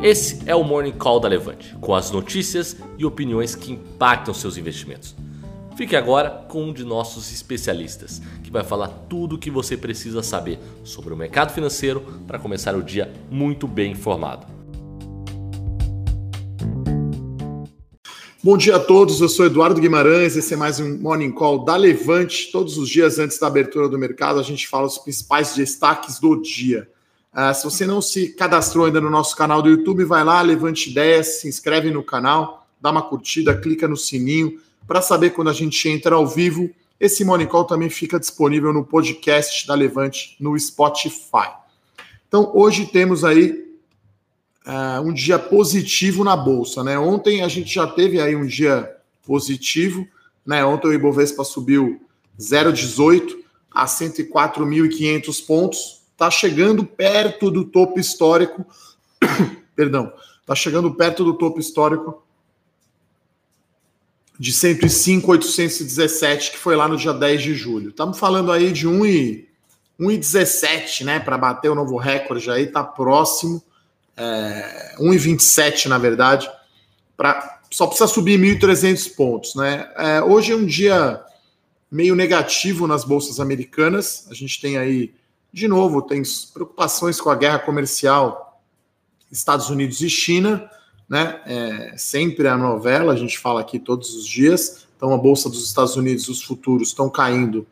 Esse é o Morning Call da Levante, com as notícias e opiniões que impactam seus investimentos. Fique agora com um de nossos especialistas, que vai falar tudo o que você precisa saber sobre o mercado financeiro para começar o dia muito bem informado. Bom dia a todos, eu sou Eduardo Guimarães, esse é mais um Morning Call da Levante. Todos os dias antes da abertura do mercado, a gente fala os principais destaques do dia. Uh, se você não se cadastrou ainda no nosso canal do YouTube, vai lá, levante ideias, se inscreve no canal, dá uma curtida, clica no sininho para saber quando a gente entra ao vivo. Esse Morning Call também fica disponível no podcast da Levante no Spotify. Então, hoje temos aí uh, um dia positivo na Bolsa. Né? Ontem a gente já teve aí um dia positivo. Né? Ontem o Ibovespa subiu 0,18 a 104.500 pontos está chegando perto do topo histórico. Perdão, está chegando perto do topo histórico de 105,817, que foi lá no dia 10 de julho. Estamos falando aí de 1,17, né, para bater o novo recorde aí, está próximo, é, 1,27 na verdade, pra, só precisa subir 1.300 pontos, né? É, hoje é um dia meio negativo nas bolsas americanas, a gente tem aí de novo, tem preocupações com a guerra comercial Estados Unidos e China, né? É sempre a novela, a gente fala aqui todos os dias. Então, a Bolsa dos Estados Unidos, os futuros estão caindo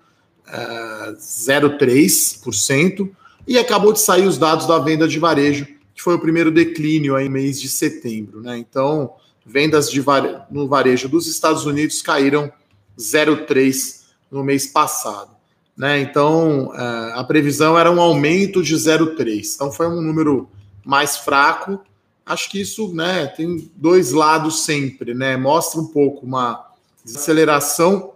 é, 0,3%. E acabou de sair os dados da venda de varejo, que foi o primeiro declínio aí mês de setembro. Né? Então, vendas de no varejo dos Estados Unidos caíram 0,3% no mês passado. Né? Então, é, a previsão era um aumento de 0,3. Então, foi um número mais fraco. Acho que isso né, tem dois lados sempre. Né? Mostra um pouco uma desaceleração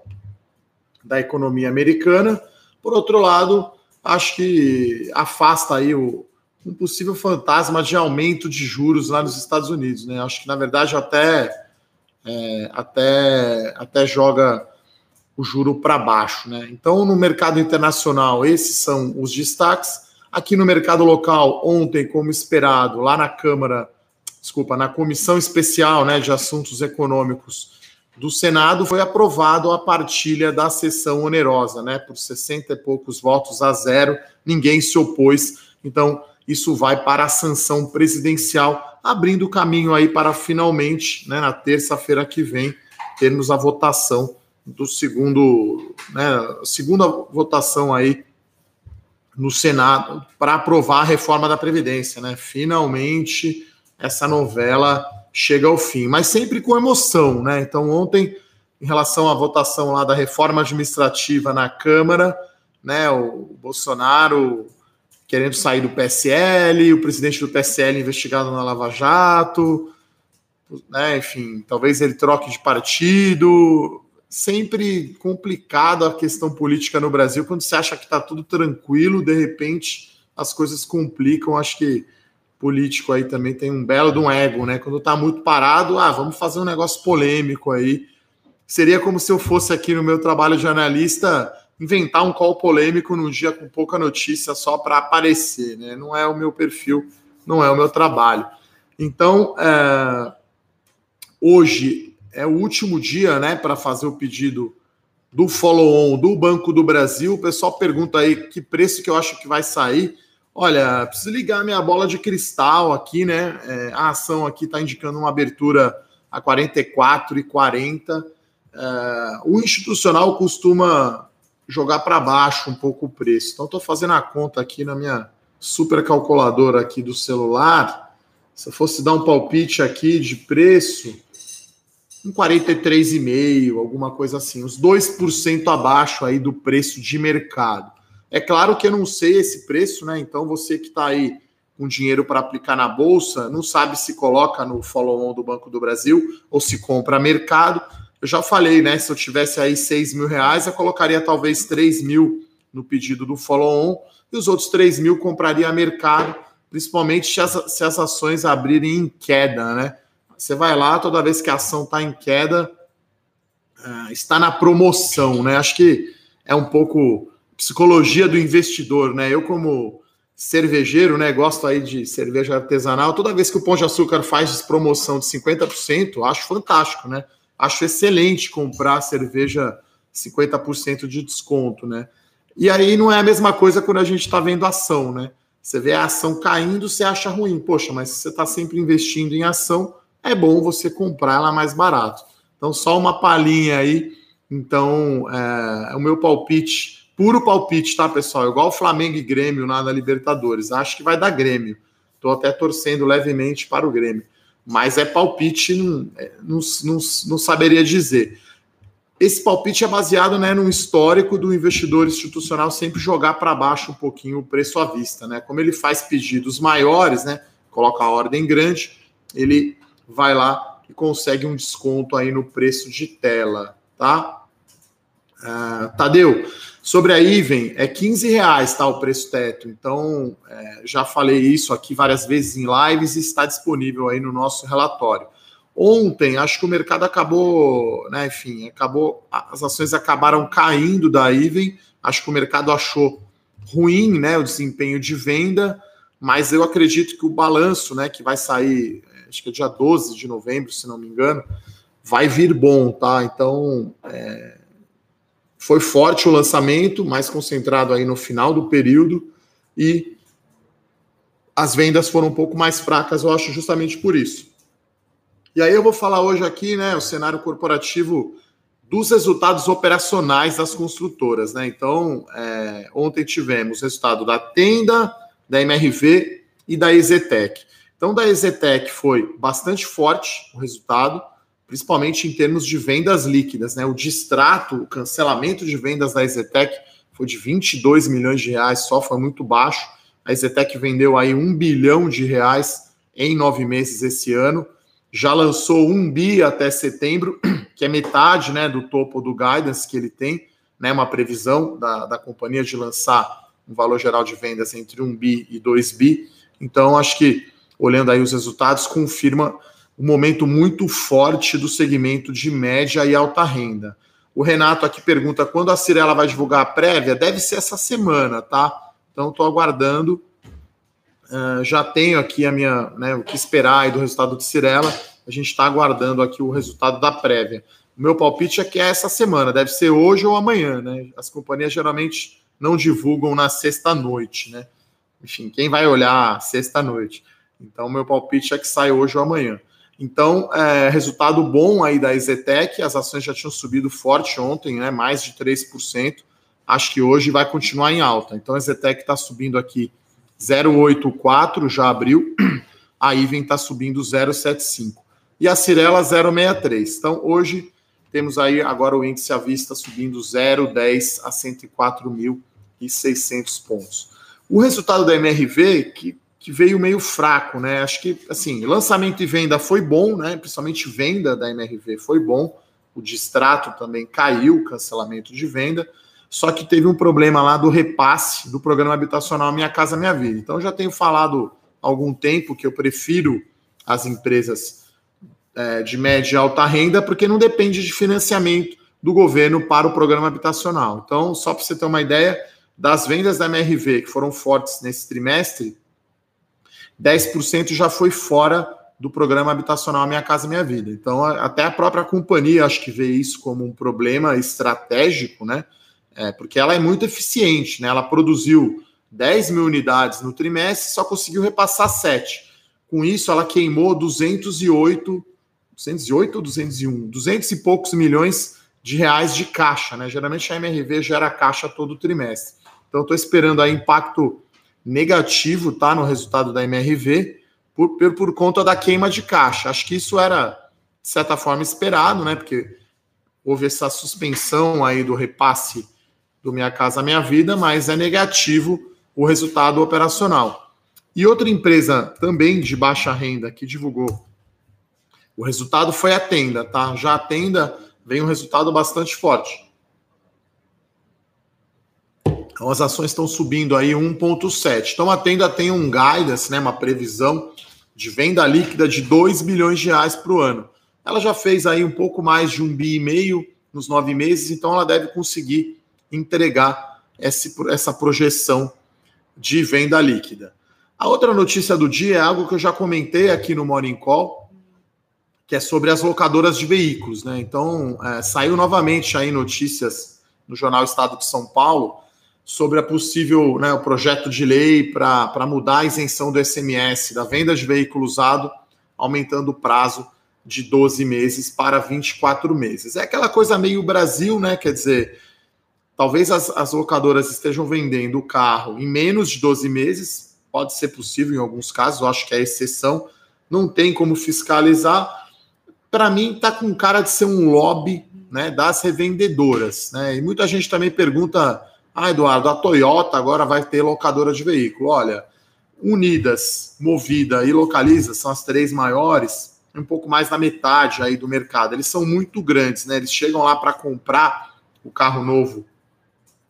da economia americana. Por outro lado, acho que afasta aí o, um possível fantasma de aumento de juros lá nos Estados Unidos. Né? Acho que, na verdade, até, é, até, até joga o juro para baixo. Né? Então, no mercado internacional, esses são os destaques. Aqui no mercado local, ontem, como esperado, lá na Câmara, desculpa, na Comissão Especial né, de Assuntos Econômicos do Senado, foi aprovado a partilha da sessão onerosa, né? Por 60 e poucos votos a zero, ninguém se opôs. Então, isso vai para a sanção presidencial, abrindo caminho aí para finalmente, né, na terça-feira que vem, termos a votação do segundo, né, segunda votação aí no Senado para aprovar a reforma da Previdência, né? Finalmente essa novela chega ao fim, mas sempre com emoção, né? Então ontem, em relação à votação lá da reforma administrativa na Câmara, né, o Bolsonaro querendo sair do PSL, o presidente do PSL investigado na Lava Jato, né, enfim, talvez ele troque de partido, sempre complicado a questão política no Brasil. Quando você acha que está tudo tranquilo, de repente as coisas complicam. Acho que político aí também tem um belo de um ego, né? Quando está muito parado, ah, vamos fazer um negócio polêmico aí. Seria como se eu fosse aqui no meu trabalho de analista inventar um call polêmico num dia com pouca notícia só para aparecer, né? Não é o meu perfil, não é o meu trabalho. Então, é... hoje é o último dia, né, para fazer o pedido do follow-on do Banco do Brasil. O pessoal pergunta aí que preço que eu acho que vai sair. Olha, preciso ligar minha bola de cristal aqui, né? É, a ação aqui está indicando uma abertura a 44,40. É, o institucional costuma jogar para baixo um pouco o preço. Então, estou fazendo a conta aqui na minha super calculadora aqui do celular. Se eu fosse dar um palpite aqui de preço, um 43,5, alguma coisa assim, uns 2% abaixo aí do preço de mercado. É claro que eu não sei esse preço, né? Então você que está aí com dinheiro para aplicar na bolsa, não sabe se coloca no follow-on do Banco do Brasil ou se compra mercado. Eu já falei, né? Se eu tivesse aí 6 mil reais, eu colocaria talvez 3 mil no pedido do follow-on e os outros 3 mil compraria mercado, principalmente se as, se as ações abrirem em queda, né? Você vai lá, toda vez que a ação está em queda, uh, está na promoção, né? Acho que é um pouco psicologia do investidor, né? Eu, como cervejeiro, né? Gosto aí de cerveja artesanal. Toda vez que o Pão de Açúcar faz promoção de 50%, acho fantástico, né? Acho excelente comprar cerveja 50% de desconto, né? E aí não é a mesma coisa quando a gente está vendo ação, né? Você vê a ação caindo, você acha ruim. Poxa, mas se você está sempre investindo em ação, é bom você comprar ela mais barato. Então, só uma palhinha aí. Então, é, é o meu palpite puro palpite, tá, pessoal? Igual Flamengo e Grêmio na, na Libertadores. Acho que vai dar Grêmio. Estou até torcendo levemente para o Grêmio. Mas é palpite, não, é, não, não, não saberia dizer. Esse palpite é baseado né, no histórico do investidor institucional sempre jogar para baixo um pouquinho o preço à vista. Né? Como ele faz pedidos maiores, né, coloca a ordem grande, ele vai lá e consegue um desconto aí no preço de tela. Tá? Uh, Tadeu, Sobre a Iven, é 15 reais tá, o preço teto. Então, é, já falei isso aqui várias vezes em lives e está disponível aí no nosso relatório. Ontem, acho que o mercado acabou, né, enfim, acabou, as ações acabaram caindo da Iven. Acho que o mercado achou ruim, né, o desempenho de venda, mas eu acredito que o balanço, né, que vai sair, acho que é dia 12 de novembro, se não me engano, vai vir bom, tá? Então, é, foi forte o lançamento, mais concentrado aí no final do período, e as vendas foram um pouco mais fracas, eu acho, justamente por isso. E aí eu vou falar hoje aqui, né, o cenário corporativo dos resultados operacionais das construtoras, né? Então, é, ontem tivemos resultado da Tenda, da MRV e da Ezetec. Então, da Ezetec foi bastante forte o resultado, principalmente em termos de vendas líquidas. Né? O distrato, o cancelamento de vendas da Ezetec foi de 22 milhões de reais, só foi muito baixo. A Ezetec vendeu aí um bilhão de reais em nove meses esse ano. Já lançou um bi até setembro, que é metade né, do topo do guidance que ele tem, né, uma previsão da, da companhia de lançar um valor geral de vendas entre um bi e dois bi. Então, acho que olhando aí os resultados, confirma um momento muito forte do segmento de média e alta renda. O Renato aqui pergunta quando a Cirela vai divulgar a prévia. Deve ser essa semana, tá? Então estou aguardando. Uh, já tenho aqui a minha, né, o que esperar aí do resultado de Cirela. A gente está aguardando aqui o resultado da prévia. O meu palpite é que é essa semana, deve ser hoje ou amanhã, né? As companhias geralmente não divulgam na sexta noite, né? Enfim, quem vai olhar sexta noite? Então, meu palpite é que sai hoje ou amanhã. Então, é, resultado bom aí da Ezetec, as ações já tinham subido forte ontem, né, mais de 3%. Acho que hoje vai continuar em alta. Então, a Ezetec está subindo aqui 0,84, já abriu. A Iven está subindo 0,75. E a Cirela 0,63. Então, hoje temos aí agora o índice à vista subindo 0,10 a 104.600 pontos. O resultado da MRV, que que veio meio fraco, né? Acho que, assim, lançamento e venda foi bom, né? Principalmente venda da MRV foi bom. O distrato também caiu, cancelamento de venda. Só que teve um problema lá do repasse do programa habitacional Minha Casa Minha Vida. Então, já tenho falado há algum tempo que eu prefiro as empresas é, de média e alta renda, porque não depende de financiamento do governo para o programa habitacional. Então, só para você ter uma ideia, das vendas da MRV que foram fortes nesse trimestre, 10% já foi fora do programa habitacional Minha Casa Minha Vida. Então, até a própria companhia acho que vê isso como um problema estratégico, né? É, porque ela é muito eficiente, né? Ela produziu 10 mil unidades no trimestre, só conseguiu repassar 7. Com isso, ela queimou 208, 208 ou 201? 200 e poucos milhões de reais de caixa, né? Geralmente a MRV gera caixa todo trimestre. Então, estou esperando aí impacto negativo tá, no resultado da MRV por, por, conta da queima de caixa. Acho que isso era, de certa forma, esperado, né? Porque houve essa suspensão aí do repasse do Minha Casa Minha Vida, mas é negativo o resultado operacional. E outra empresa também de baixa renda que divulgou o resultado foi a Tenda, tá? Já a Tenda vem um resultado bastante forte. Então as ações estão subindo aí 1,7. Então a Tenda tem um guidance, né, uma previsão de venda líquida de 2 bilhões de reais para o ano. Ela já fez aí um pouco mais de um bi e meio nos nove meses, então ela deve conseguir entregar esse, essa projeção de venda líquida. A outra notícia do dia é algo que eu já comentei aqui no Morning Call, que é sobre as locadoras de veículos. Né? Então, é, saiu novamente aí notícias no jornal Estado de São Paulo sobre a possível, né, o projeto de lei para mudar a isenção do SMS da venda de veículo usado, aumentando o prazo de 12 meses para 24 meses. É aquela coisa meio Brasil, né? Quer dizer, talvez as, as locadoras estejam vendendo o carro em menos de 12 meses, pode ser possível em alguns casos, eu acho que é exceção, não tem como fiscalizar. Para mim, está com cara de ser um lobby né, das revendedoras. Né? E muita gente também pergunta: ah, Eduardo, a Toyota agora vai ter locadora de veículo. Olha, Unidas, Movida e Localiza são as três maiores, um pouco mais da metade aí do mercado. Eles são muito grandes, né? Eles chegam lá para comprar o carro novo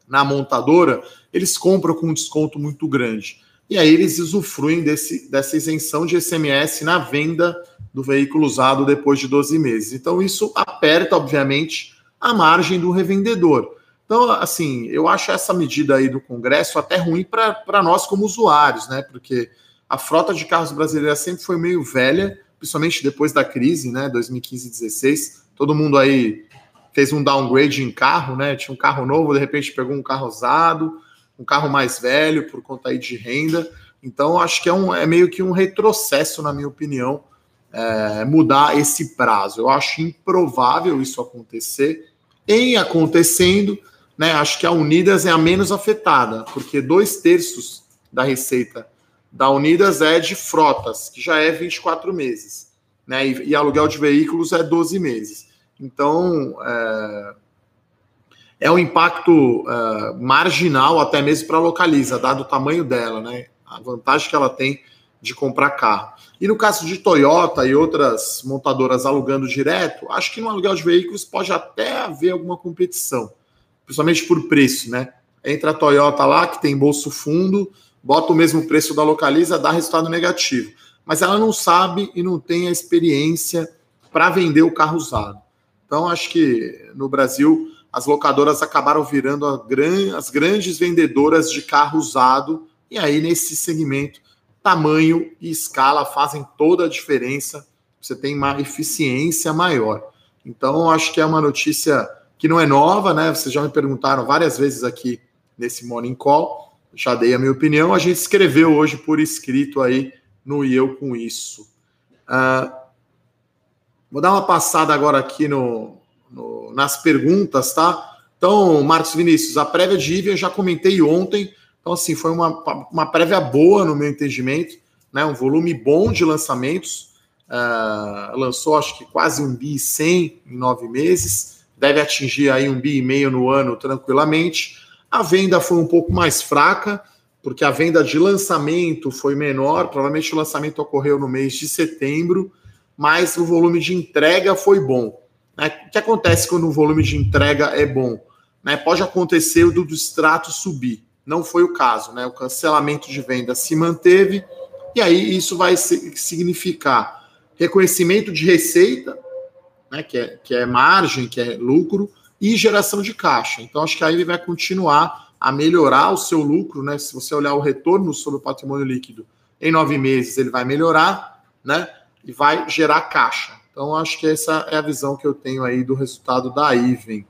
na montadora, eles compram com um desconto muito grande e aí eles usufruem desse, dessa isenção de SMS na venda do veículo usado depois de 12 meses. Então, isso aperta, obviamente, a margem do revendedor. Então, assim, eu acho essa medida aí do Congresso até ruim para nós como usuários, né? Porque a frota de carros brasileira sempre foi meio velha, principalmente depois da crise, né? 2015 e 16. Todo mundo aí fez um downgrade em carro, né? Tinha um carro novo, de repente pegou um carro usado um carro mais velho por conta aí de renda. Então, acho que é, um, é meio que um retrocesso, na minha opinião, é, mudar esse prazo. Eu acho improvável isso acontecer. Em acontecendo, né, acho que a Unidas é a menos afetada, porque dois terços da receita da Unidas é de frotas, que já é 24 meses, né, e, e aluguel de veículos é 12 meses. Então, é, é um impacto uh, marginal até mesmo para a Localiza, dado o tamanho dela, né? A vantagem que ela tem de comprar carro. E no caso de Toyota e outras montadoras alugando direto, acho que no aluguel de veículos pode até haver alguma competição, principalmente por preço, né? Entra a Toyota lá, que tem bolso fundo, bota o mesmo preço da Localiza, dá resultado negativo. Mas ela não sabe e não tem a experiência para vender o carro usado. Então, acho que no Brasil as locadoras acabaram virando gran, as grandes vendedoras de carro usado, e aí nesse segmento, tamanho e escala fazem toda a diferença, você tem uma eficiência maior. Então, acho que é uma notícia que não é nova, né? Vocês já me perguntaram várias vezes aqui nesse Morning Call, já dei a minha opinião, a gente escreveu hoje por escrito aí no E Eu Com Isso. Uh, vou dar uma passada agora aqui no, no, nas perguntas, tá? Então, Marcos Vinícius, a prévia de IVA eu já comentei ontem. Então, assim, foi uma, uma prévia boa no meu entendimento, né? Um volume bom de lançamentos. Uh, lançou, acho que quase um bi 100 em nove meses. Deve atingir aí um bi e meio no ano tranquilamente. A venda foi um pouco mais fraca, porque a venda de lançamento foi menor. Provavelmente o lançamento ocorreu no mês de setembro, mas o volume de entrega foi bom. Né? O que acontece quando o volume de entrega é bom? Né? Pode acontecer o do, extrato subir. Não foi o caso, né? O cancelamento de venda se manteve, e aí isso vai significar reconhecimento de receita, né? que, é, que é margem, que é lucro, e geração de caixa. Então, acho que aí ele vai continuar a melhorar o seu lucro, né? Se você olhar o retorno sobre o patrimônio líquido em nove meses, ele vai melhorar, né? E vai gerar caixa. Então, acho que essa é a visão que eu tenho aí do resultado da Iven.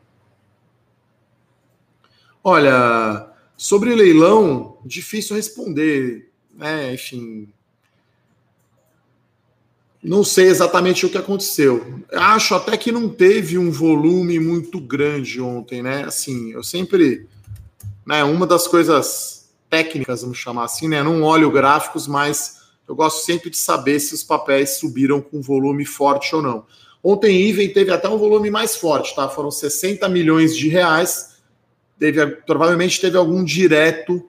Olha, sobre leilão, difícil responder, né? Enfim, não sei exatamente o que aconteceu. Acho até que não teve um volume muito grande ontem, né? Assim, eu sempre, né? Uma das coisas técnicas, vamos chamar assim, né? Não olho gráficos, mas eu gosto sempre de saber se os papéis subiram com volume forte ou não. Ontem, Iven teve até um volume mais forte, tá? Foram 60 milhões de reais. Teve, provavelmente teve algum direto,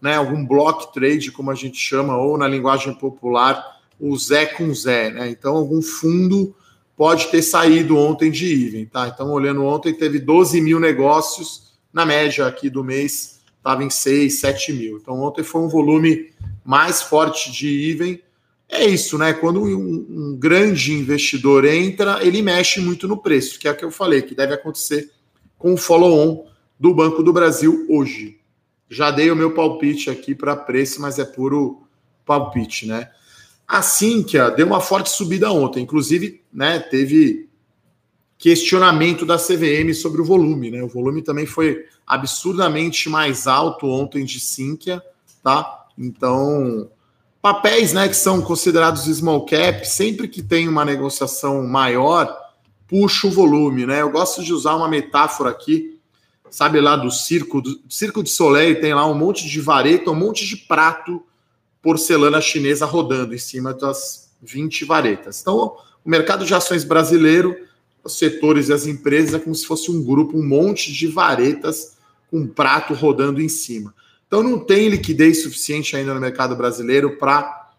né? Algum block trade, como a gente chama, ou na linguagem popular, o Zé com Zé, né? Então, algum fundo pode ter saído ontem de Iven, tá? Então, olhando ontem, teve 12 mil negócios, na média aqui do mês, estava em 6, 7 mil. Então, ontem foi um volume mais forte de even. É isso, né? Quando um, um grande investidor entra, ele mexe muito no preço, que é o que eu falei, que deve acontecer com o follow-on do Banco do Brasil hoje. Já dei o meu palpite aqui para preço, mas é puro palpite, né? A Sinqia deu uma forte subida ontem, inclusive, né, teve questionamento da CVM sobre o volume, né? O volume também foi absurdamente mais alto ontem de Sinqia, tá? Então, papéis, né, que são considerados small cap, sempre que tem uma negociação maior, puxa o volume, né? Eu gosto de usar uma metáfora aqui, sabe lá do circo, do circo de Soleil, tem lá um monte de vareta, um monte de prato porcelana chinesa rodando em cima das 20 varetas. Então, o mercado de ações brasileiro, os setores e as empresas é como se fosse um grupo, um monte de varetas com um prato rodando em cima. Então, não tem liquidez suficiente ainda no mercado brasileiro para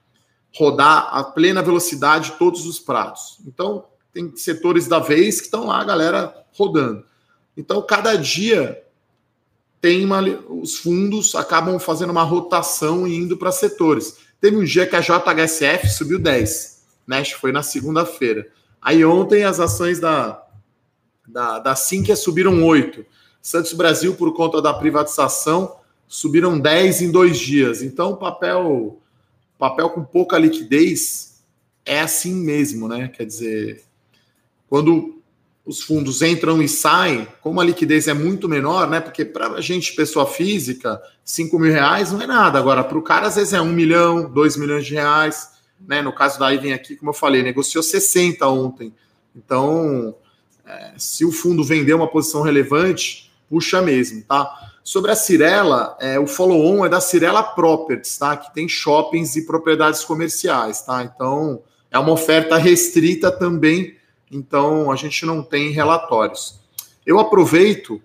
rodar a plena velocidade todos os pratos. Então, tem setores da vez que estão lá, a galera rodando. Então, cada dia tem uma, os fundos acabam fazendo uma rotação e indo para setores. Teve um dia que a JHSF subiu 10, né? Foi na segunda-feira. Aí ontem as ações da, da, da Sinqia subiram 8. Santos Brasil, por conta da privatização, subiram 10 em dois dias. Então, papel, papel com pouca liquidez é assim mesmo, né? Quer dizer, quando os fundos entram e saem, como a liquidez é muito menor, né? Porque para a gente, pessoa física, 5 mil reais não é nada. Agora, para o cara, às vezes é 1 milhão, 2 milhões de reais. Né? No caso da Iven aqui, como eu falei, negociou 60 ontem. Então, é, se o fundo vender uma posição relevante, puxa mesmo, tá? Sobre a Cirela, é, o follow-on é da Cirela Properties, tá? Que tem shoppings e propriedades comerciais, tá? Então, é uma oferta restrita também então a gente não tem relatórios. Eu aproveito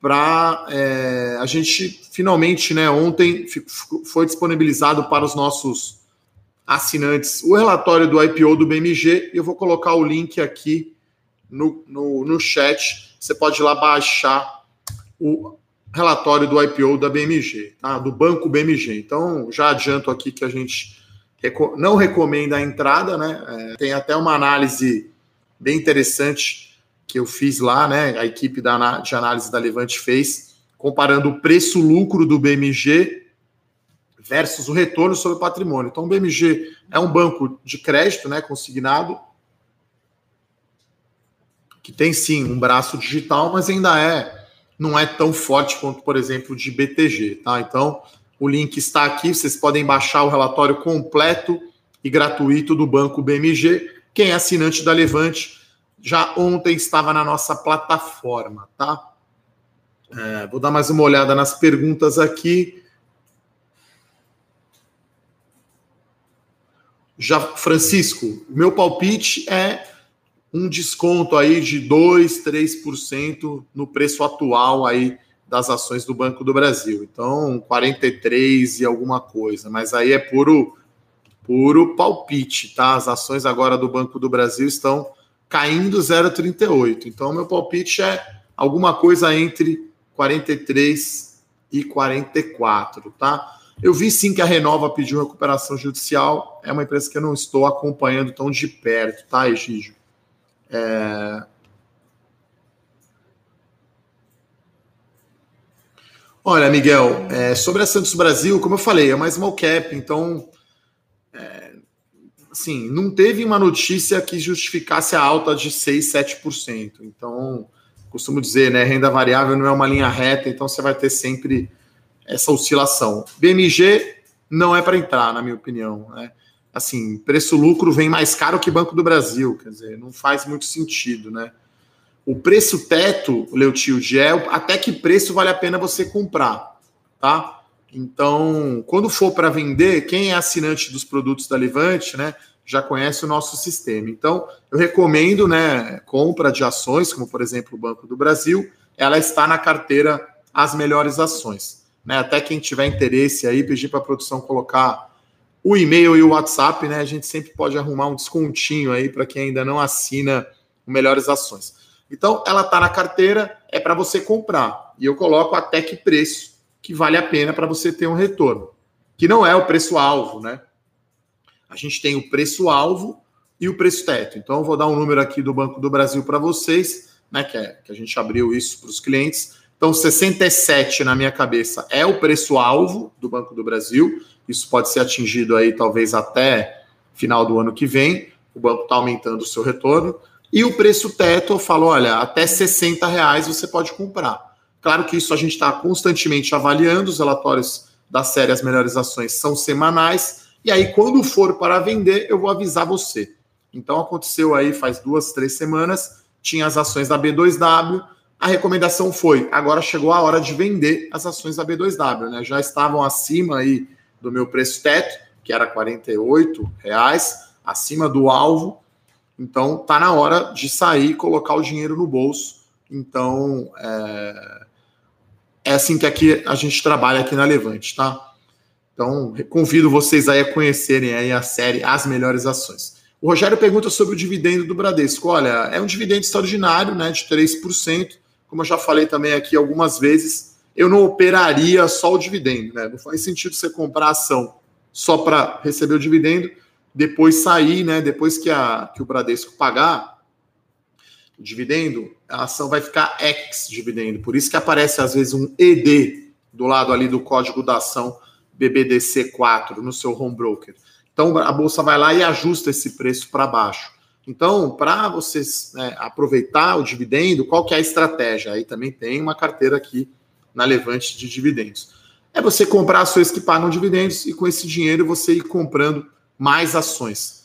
para é, a gente finalmente, né, ontem foi disponibilizado para os nossos assinantes o relatório do IPO do BMG. Eu vou colocar o link aqui no, no, no chat. Você pode ir lá baixar o relatório do IPO da BMG, tá? do Banco BMG. Então, já adianto aqui que a gente não recomenda a entrada, né? É, tem até uma análise bem interessante que eu fiz lá, né? A equipe da, de análise da Levante fez, comparando o preço-lucro do BMG versus o retorno sobre o patrimônio. Então, o BMG é um banco de crédito, né? Consignado, que tem sim um braço digital, mas ainda é não é tão forte quanto, por exemplo, de BTG, tá? Então, o link está aqui, vocês podem baixar o relatório completo e gratuito do Banco BMG quem é assinante da Levante já ontem estava na nossa plataforma, tá? É, vou dar mais uma olhada nas perguntas aqui. Já, Francisco, meu palpite é um desconto aí de 2, 3% no preço atual aí das ações do Banco do Brasil. Então, 43 e alguma coisa, mas aí é puro puro palpite, tá? As ações agora do Banco do Brasil estão caindo 0,38. Então, meu palpite é alguma coisa entre 43 e 44, tá? Eu vi sim que a Renova pediu recuperação judicial. É uma empresa que eu não estou acompanhando tão de perto, tá, Egídio? É... Olha, Miguel, é, sobre a Santos Brasil, como eu falei, é mais small cap, então assim, não teve uma notícia que justificasse a alta de 6, 7%. Então, costumo dizer, né, renda variável não é uma linha reta, então você vai ter sempre essa oscilação. BMG não é para entrar, na minha opinião, né? Assim, preço-lucro vem mais caro que Banco do Brasil, quer dizer, não faz muito sentido, né? O preço teto, Leutilde, é até que preço vale a pena você comprar, tá? Então, quando for para vender, quem é assinante dos produtos da Levante, né, já conhece o nosso sistema. Então, eu recomendo, né, compra de ações, como por exemplo o Banco do Brasil, ela está na carteira as melhores ações. Né? Até quem tiver interesse aí, pedir para a produção colocar o e-mail e o WhatsApp, né? A gente sempre pode arrumar um descontinho aí para quem ainda não assina o Melhores Ações. Então, ela está na carteira, é para você comprar. E eu coloco até que preço que vale a pena para você ter um retorno, que não é o preço-alvo, né? A gente tem o preço-alvo e o preço teto. Então, eu vou dar um número aqui do Banco do Brasil para vocês, né? Que, é, que a gente abriu isso para os clientes. Então, 67 na minha cabeça é o preço-alvo do Banco do Brasil. Isso pode ser atingido aí talvez até final do ano que vem. O banco está aumentando o seu retorno. E o preço teto, eu falo, olha, até 60 reais você pode comprar. Claro que isso a gente está constantemente avaliando, os relatórios da série As Melhores Ações são semanais, e aí quando for para vender, eu vou avisar você. Então aconteceu aí faz duas, três semanas, tinha as ações da B2W, a recomendação foi, agora chegou a hora de vender as ações da B2W, né? Já estavam acima aí do meu preço teto, que era R$ reais, acima do alvo. Então tá na hora de sair colocar o dinheiro no bolso. Então é, é assim que aqui a gente trabalha aqui na Levante, tá? Então convido vocês aí a conhecerem aí a série As Melhores Ações. O Rogério pergunta sobre o dividendo do Bradesco. Olha, é um dividendo extraordinário, né, de 3% como eu já falei também aqui algumas vezes, eu não operaria só o dividendo, né? Não faz sentido você comprar ação só para receber o dividendo, depois sair, né? Depois que, a, que o Bradesco pagar dividendo, a ação vai ficar ex-dividendo. Por isso que aparece às vezes um ED do lado ali do código da ação BBDC4 no seu home broker. Então a bolsa vai lá e ajusta esse preço para baixo. Então, para vocês né, aproveitar o dividendo, qual que é a estratégia? Aí também tem uma carteira aqui na Levante de dividendos. É você comprar ações que pagam dividendos e com esse dinheiro você ir comprando mais ações.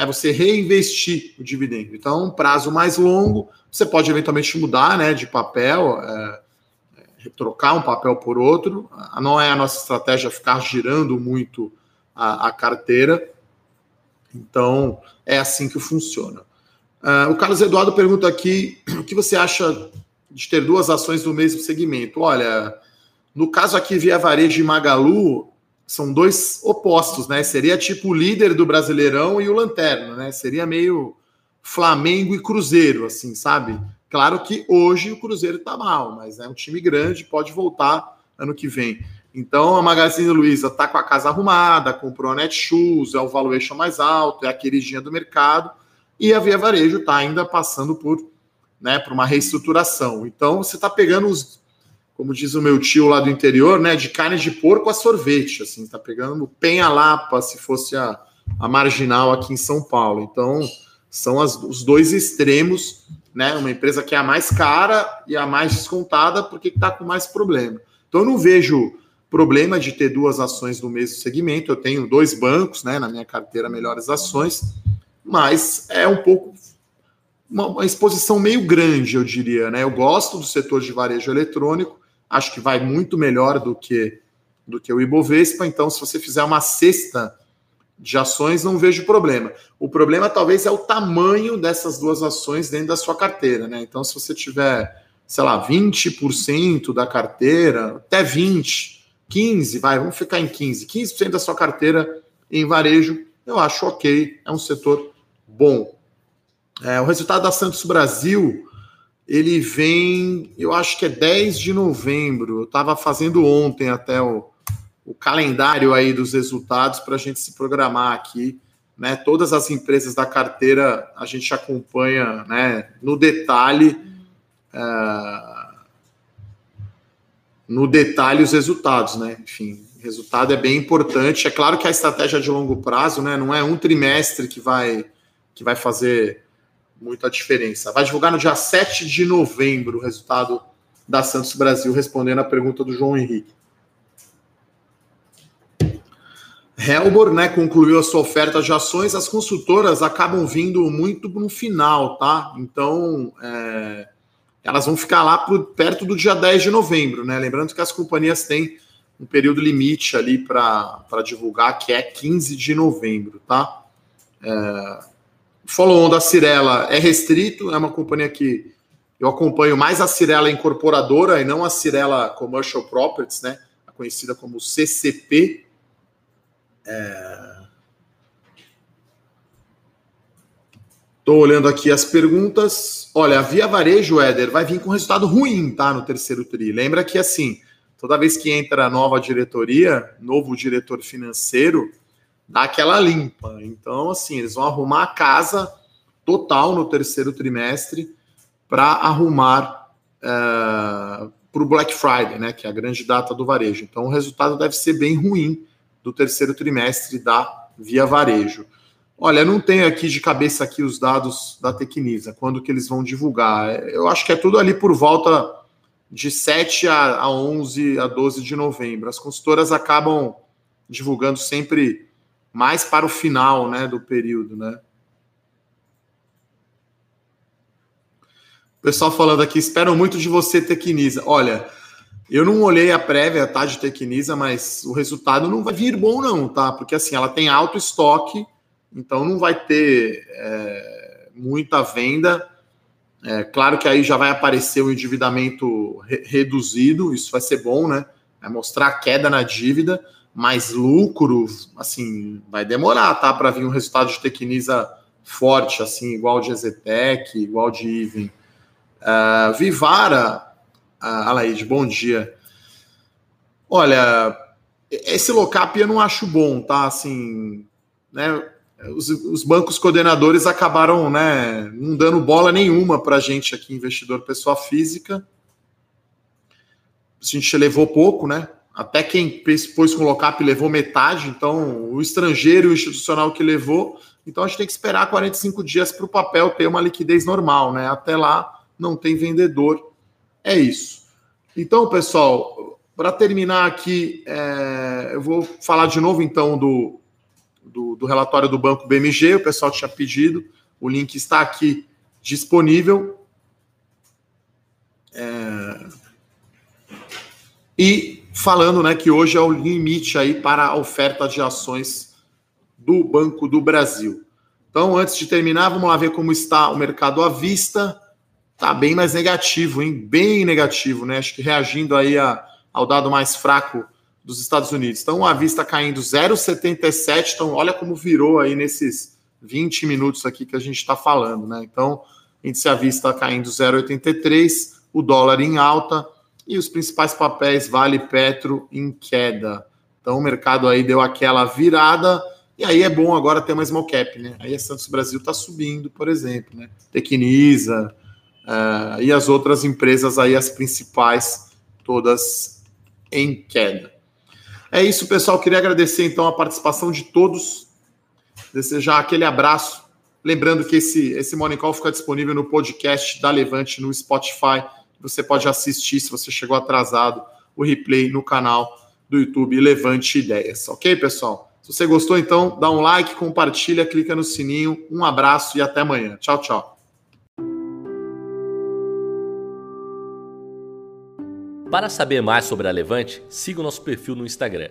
É você reinvestir o dividendo. Então, um prazo mais longo, você pode eventualmente mudar né, de papel, é, é, trocar um papel por outro. Não é a nossa estratégia ficar girando muito a, a carteira. Então, é assim que funciona. Uh, o Carlos Eduardo pergunta aqui: o que você acha de ter duas ações do mesmo segmento? Olha, no caso aqui, Via Varejo e Magalu, são dois opostos, né? Seria tipo o líder do Brasileirão e o Lanterna, né? Seria meio Flamengo e Cruzeiro, assim, sabe? Claro que hoje o Cruzeiro tá mal, mas é um time grande, pode voltar ano que vem. Então a Magazine Luiza está com a casa arrumada, comprou a Netshoes, é o valuation mais alto, é a queridinha do mercado, e a Via Varejo está ainda passando por, né, por uma reestruturação. Então você está pegando os, como diz o meu tio lá do interior, né, de carne de porco a sorvete, assim, está pegando penha lapa, se fosse a, a marginal aqui em São Paulo. Então são as, os dois extremos, né, uma empresa que é a mais cara e a mais descontada porque está com mais problema. Então eu não vejo problema de ter duas ações no mesmo segmento. Eu tenho dois bancos né, na minha carteira Melhores Ações, mas é um pouco uma, uma, exposição meio grande, eu diria. Né? Eu gosto do setor de varejo eletrônico, acho que vai muito melhor do que, do que o Ibovespa. Então, se você fizer uma cesta de ações, não vejo problema. O problema talvez é o tamanho dessas duas ações dentro da sua carteira. Né? Então, se você tiver, sei lá, 20% da carteira, até 20%, 15, vai, vamos ficar em 15, 15% da sua carteira em varejo, eu acho ok, é um setor bom. É, o resultado da Santos Brasil, ele vem, eu acho que é 10 de novembro, eu estava fazendo ontem até o, o calendário aí dos resultados para a gente se programar aqui, né, todas as empresas da carteira a gente acompanha, né, no detalhe, uh, no detalhe os resultados, né? Enfim, resultado é bem importante. É claro que a estratégia de longo prazo, né? Não é um trimestre que vai que vai fazer muita diferença. Vai divulgar no dia 7 de novembro o resultado da Santos Brasil, respondendo a pergunta do João Henrique. Helbor, né, concluiu a sua oferta de ações. As consultoras acabam vindo muito no final, tá? Então, é, elas vão ficar lá pro, perto do dia 10 de novembro, né? Lembrando que as companhias têm um período limite ali para divulgar, que é 15 de novembro, tá? É, follow-on da Cirela é restrito, é uma companhia que eu acompanho mais a Cirela incorporadora e não a Cirela Commercial Properties, né? Conhecida como CCP. É, Estou olhando aqui as perguntas. Olha, a Via Varejo, Éder, vai vir com resultado ruim, tá? No terceiro TRI. Lembra que, assim, toda vez que entra a nova diretoria, novo diretor financeiro, dá aquela limpa. Então, assim, eles vão arrumar a casa total no terceiro trimestre para arrumar, uh, para o Black Friday, né, que é a grande data do varejo. Então, o resultado deve ser bem ruim do terceiro trimestre da Via Varejo. Olha, não tenho aqui de cabeça aqui os dados da Tecnisa, quando que eles vão divulgar. Eu acho que é tudo ali por volta de 7 a 11 a 12 de novembro. As consultoras acabam divulgando sempre mais para o final, né, do período, né? O pessoal falando aqui, espero muito de você, Tecnisa. Olha, eu não olhei a prévia, tá, de Tecnisa, mas o resultado não vai vir bom, não, tá? Porque assim, ela tem alto estoque, então não vai ter é, muita venda. É, claro que aí já vai aparecer o endividamento re reduzido, isso vai ser bom, né? Vai mostrar a queda na dívida, mas lucro, assim, vai demorar, tá? Para vir um resultado de Tecnisa forte, assim, igual de Ezetec, igual de Even. Uh, Vivara, uh, Alaide, bom dia. Olha, esse lockup eu não acho bom, tá? Assim, né? Os, os bancos coordenadores acabaram, né, não dando bola nenhuma para gente aqui, investidor pessoa física. A gente levou pouco, né? Até quem pôs com o lockup levou metade, então o estrangeiro e o institucional que levou. Então a gente tem que esperar 45 dias para o papel ter uma liquidez normal, né? Até lá não tem vendedor. É isso. Então, pessoal, para terminar aqui, é, eu vou falar de novo então do, do, do, relatório do Banco BMG. O pessoal tinha pedido, o link está aqui disponível. É, e falando né, que hoje é o limite aí para a oferta de ações do Banco do Brasil. Então, antes de terminar, vamos lá ver como está o mercado à vista tá bem mais negativo, hein? Bem negativo, né? Acho que reagindo aí a, ao dado mais fraco dos Estados Unidos. Então, a vista caindo 0,77. Então, olha como virou aí nesses 20 minutos aqui que a gente está falando, né? Então, índice à vista caindo 0,83, o dólar em alta e os principais papéis Vale Petro em queda. Então, o mercado aí deu aquela virada. E aí é bom agora ter uma small cap, né? Aí a Santos Brasil está subindo, por exemplo, né? Tecnisa, uh, e as outras empresas aí, as principais, todas em queda. É isso, pessoal. Queria agradecer então a participação de todos, desejar aquele abraço. Lembrando que esse, esse Morning Call fica disponível no podcast da Levante no Spotify. Você pode assistir, se você chegou atrasado, o replay no canal do YouTube Levante Ideias. Ok, pessoal? Se você gostou, então, dá um like, compartilha, clica no sininho. Um abraço e até amanhã. Tchau, tchau. Para saber mais sobre a Levante, siga o nosso perfil no Instagram,